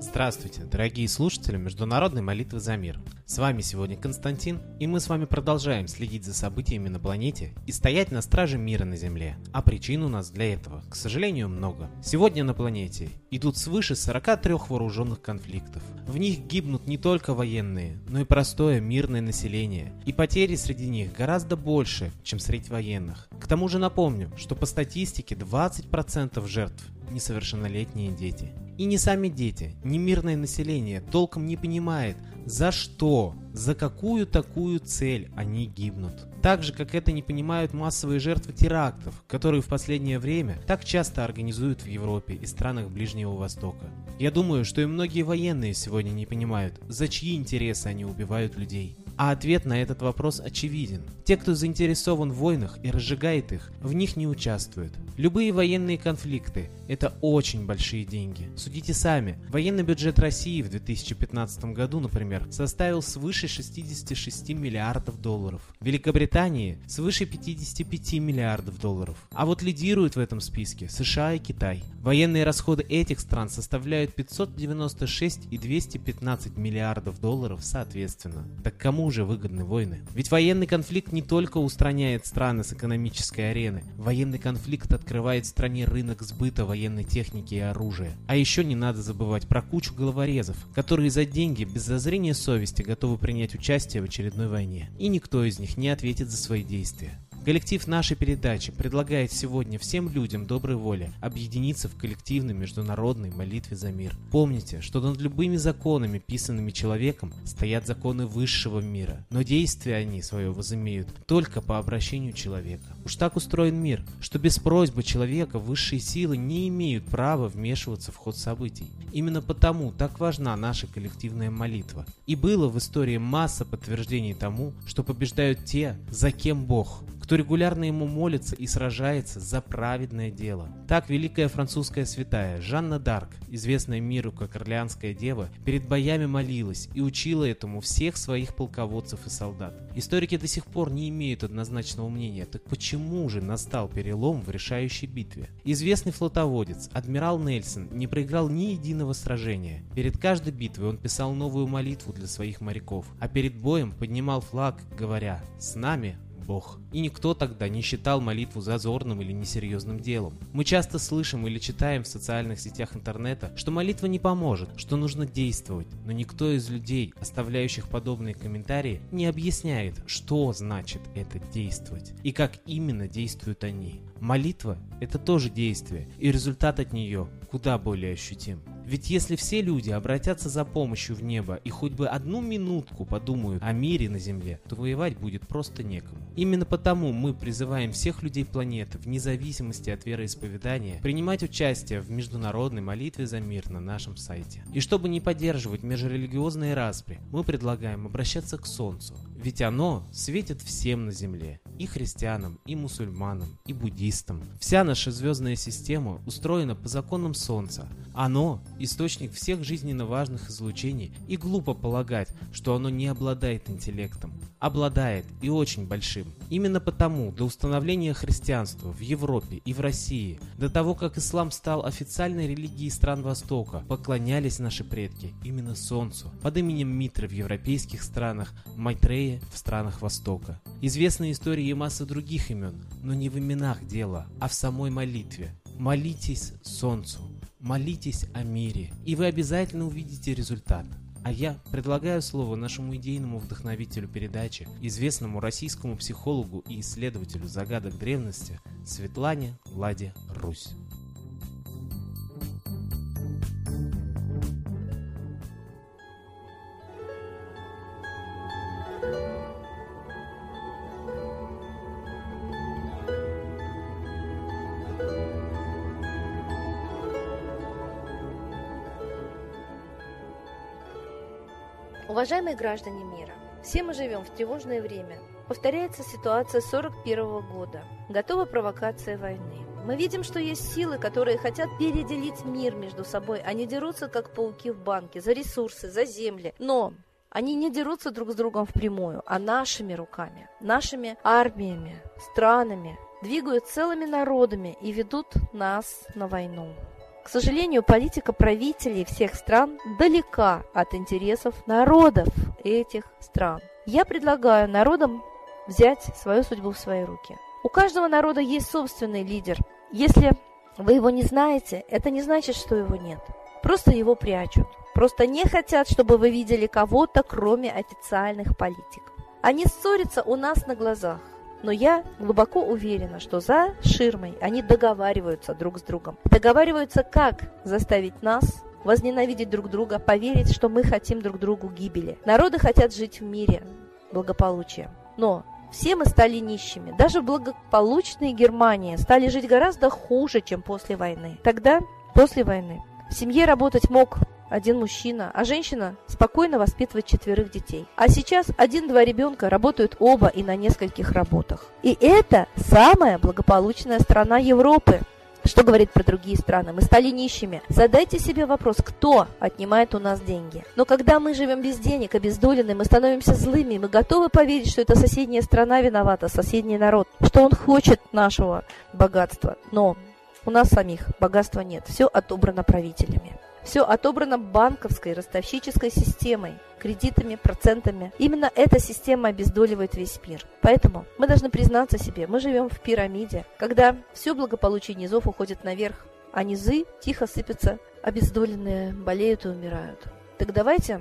Здравствуйте, дорогие слушатели Международной молитвы за мир. С вами сегодня Константин, и мы с вами продолжаем следить за событиями на планете и стоять на страже мира на Земле. А причин у нас для этого, к сожалению, много. Сегодня на планете идут свыше 43 вооруженных конфликтов. В них гибнут не только военные, но и простое мирное население. И потери среди них гораздо больше, чем среди военных. К тому же напомню, что по статистике 20% жертв несовершеннолетние дети. И не сами дети, ни мирное население толком не понимает, за что, за какую такую цель они гибнут. Так же, как это не понимают массовые жертвы терактов, которые в последнее время так часто организуют в Европе и странах Ближнего Востока. Я думаю, что и многие военные сегодня не понимают, за чьи интересы они убивают людей. А ответ на этот вопрос очевиден. Те, кто заинтересован в войнах и разжигает их, в них не участвуют. Любые военные конфликты – это очень большие деньги. Судите сами. Военный бюджет России в 2015 году, например, составил свыше 66 миллиардов долларов. В Великобритании – свыше 55 миллиардов долларов. А вот лидируют в этом списке США и Китай. Военные расходы этих стран составляют 596 и 215 миллиардов долларов соответственно. Так кому же выгодны войны? Ведь военный конфликт не только устраняет страны с экономической арены. Военный конфликт открывает стране рынок сбыта военной техники и оружия. А еще не надо забывать про кучу головорезов, которые за деньги без зазрения совести готовы принять участие в очередной войне. И никто из них не ответит за свои действия. Коллектив нашей передачи предлагает сегодня всем людям доброй воли объединиться в коллективной международной молитве за мир. Помните, что над любыми законами, писанными человеком, стоят законы высшего мира, но действия они свое возымеют только по обращению человека. Уж так устроен мир, что без просьбы человека высшие силы не имеют права вмешиваться в ход событий. Именно потому так важна наша коллективная молитва. И было в истории масса подтверждений тому, что побеждают те, за кем Бог, кто регулярно ему молится и сражается за праведное дело. Так великая французская святая Жанна Дарк, известная миру как Орлеанская дева, перед боями молилась и учила этому всех своих полководцев и солдат. Историки до сих пор не имеют однозначного мнения, так почему же настал перелом в решающей битве? Известный флотоводец, адмирал Нельсон, не проиграл ни единого сражения. Перед каждой битвой он писал новую молитву для своих моряков, а перед боем поднимал флаг, говоря «С нами Бог. И никто тогда не считал молитву зазорным или несерьезным делом. Мы часто слышим или читаем в социальных сетях интернета, что молитва не поможет, что нужно действовать, но никто из людей, оставляющих подобные комментарии, не объясняет, что значит это действовать и как именно действуют они. Молитва – это тоже действие, и результат от нее куда более ощутим. Ведь если все люди обратятся за помощью в небо и хоть бы одну минутку подумают о мире на Земле, то воевать будет просто некому. Именно потому мы призываем всех людей планеты, вне зависимости от вероисповедания, принимать участие в международной молитве за мир на нашем сайте. И чтобы не поддерживать межрелигиозные распри, мы предлагаем обращаться к Солнцу, ведь оно светит всем на Земле, и христианам, и мусульманам, и буддистам. Вся наша звездная система устроена по законам Солнца. Оно – источник всех жизненно важных излучений, и глупо полагать, что оно не обладает интеллектом. Обладает и очень большим. Именно потому до установления христианства в Европе и в России, до того как ислам стал официальной религией стран Востока, поклонялись наши предки именно Солнцу, под именем Митры в европейских странах, Майтрея в странах Востока. Известны истории и масса других имен, но не в именах дело, а в самой молитве. Молитесь Солнцу, молитесь о мире, и вы обязательно увидите результат. А я предлагаю слово нашему идейному вдохновителю передачи, известному российскому психологу и исследователю загадок древности Светлане Ладе Русь. Уважаемые граждане мира, все мы живем в тревожное время. Повторяется ситуация 41 года. Готова провокация войны. Мы видим, что есть силы, которые хотят переделить мир между собой. Они дерутся, как пауки в банке, за ресурсы, за земли. Но они не дерутся друг с другом впрямую, а нашими руками, нашими армиями, странами, двигают целыми народами и ведут нас на войну. К сожалению, политика правителей всех стран далека от интересов народов этих стран. Я предлагаю народам взять свою судьбу в свои руки. У каждого народа есть собственный лидер. Если вы его не знаете, это не значит, что его нет. Просто его прячут. Просто не хотят, чтобы вы видели кого-то, кроме официальных политиков. Они ссорятся у нас на глазах. Но я глубоко уверена, что за ширмой они договариваются друг с другом. Договариваются, как заставить нас возненавидеть друг друга, поверить, что мы хотим друг другу гибели. Народы хотят жить в мире, благополучия. Но все мы стали нищими. Даже благополучные Германия стали жить гораздо хуже, чем после войны. Тогда, после войны, в семье работать мог один мужчина, а женщина спокойно воспитывает четверых детей. А сейчас один-два ребенка работают оба и на нескольких работах. И это самая благополучная страна Европы. Что говорит про другие страны? Мы стали нищими. Задайте себе вопрос, кто отнимает у нас деньги. Но когда мы живем без денег, обездолены, мы становимся злыми, мы готовы поверить, что это соседняя страна виновата, соседний народ, что он хочет нашего богатства. Но у нас самих богатства нет, все отобрано правителями. Все отобрано банковской, ростовщической системой, кредитами, процентами. Именно эта система обездоливает весь мир. Поэтому мы должны признаться себе, мы живем в пирамиде, когда все благополучие низов уходит наверх, а низы тихо сыпятся, обездоленные болеют и умирают. Так давайте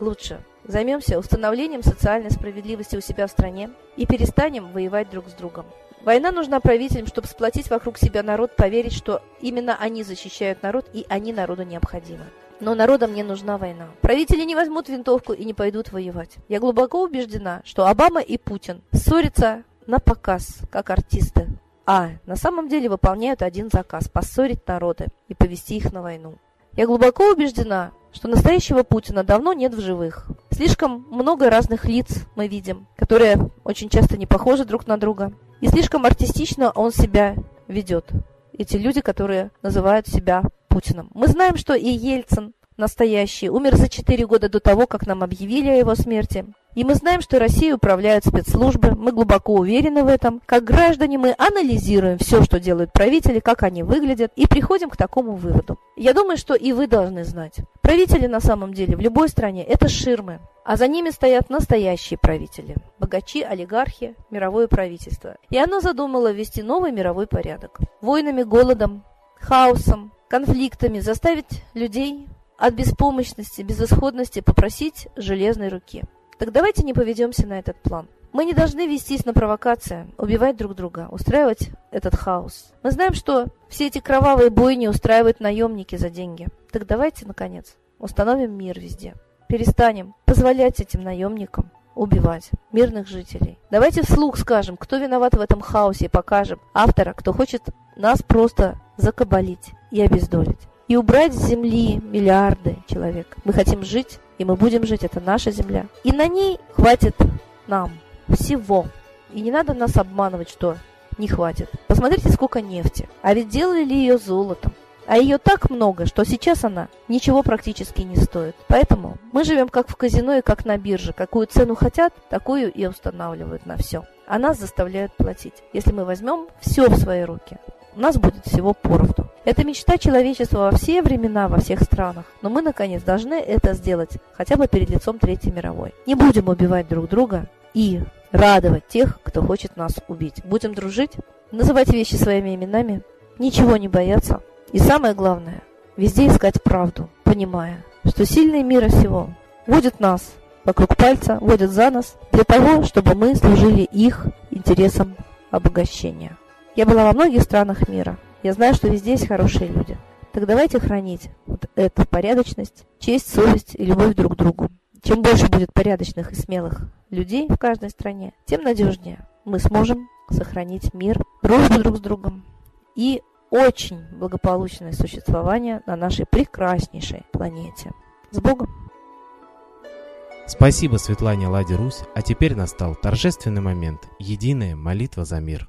лучше займемся установлением социальной справедливости у себя в стране и перестанем воевать друг с другом. Война нужна правителям, чтобы сплотить вокруг себя народ, поверить, что именно они защищают народ и они народу необходимы. Но народам не нужна война. Правители не возьмут винтовку и не пойдут воевать. Я глубоко убеждена, что Обама и Путин ссорятся на показ, как артисты. А на самом деле выполняют один заказ – поссорить народы и повести их на войну. Я глубоко убеждена, что настоящего Путина давно нет в живых. Слишком много разных лиц мы видим, которые очень часто не похожи друг на друга. И слишком артистично он себя ведет. Эти люди, которые называют себя Путиным. Мы знаем, что и Ельцин настоящий умер за 4 года до того, как нам объявили о его смерти. И мы знаем, что Россией управляют спецслужбы, мы глубоко уверены в этом. Как граждане мы анализируем все, что делают правители, как они выглядят, и приходим к такому выводу. Я думаю, что и вы должны знать. Правители на самом деле в любой стране – это ширмы, а за ними стоят настоящие правители – богачи, олигархи, мировое правительство. И оно задумало ввести новый мировой порядок. Войнами, голодом, хаосом, конфликтами заставить людей от беспомощности, безысходности попросить железной руки. Так давайте не поведемся на этот план. Мы не должны вестись на провокации, убивать друг друга, устраивать этот хаос. Мы знаем, что все эти кровавые бойни устраивают наемники за деньги. Так давайте, наконец, установим мир везде. Перестанем позволять этим наемникам убивать мирных жителей. Давайте вслух скажем, кто виноват в этом хаосе, и покажем автора, кто хочет нас просто закабалить и обездолить. И убрать с земли миллиарды человек. Мы хотим жить и мы будем жить, это наша земля. И на ней хватит нам всего. И не надо нас обманывать, что не хватит. Посмотрите, сколько нефти. А ведь делали ли ее золотом? А ее так много, что сейчас она ничего практически не стоит. Поэтому мы живем как в казино и как на бирже. Какую цену хотят, такую и устанавливают на все. А нас заставляют платить. Если мы возьмем все в свои руки, у нас будет всего поровну. Это мечта человечества во все времена, во всех странах. Но мы, наконец, должны это сделать, хотя бы перед лицом Третьей мировой. Не будем убивать друг друга и радовать тех, кто хочет нас убить. Будем дружить, называть вещи своими именами, ничего не бояться. И самое главное, везде искать правду, понимая, что сильные мира всего водят нас вокруг пальца, водят за нас, для того, чтобы мы служили их интересам обогащения. Я была во многих странах мира, я знаю, что везде есть хорошие люди. Так давайте хранить вот эту порядочность, честь, совесть и любовь друг к другу. Чем больше будет порядочных и смелых людей в каждой стране, тем надежнее мы сможем сохранить мир, дружбу друг с другом и очень благополучное существование на нашей прекраснейшей планете. С Богом! Спасибо Светлане Ладе Русь, а теперь настал торжественный момент – единая молитва за мир.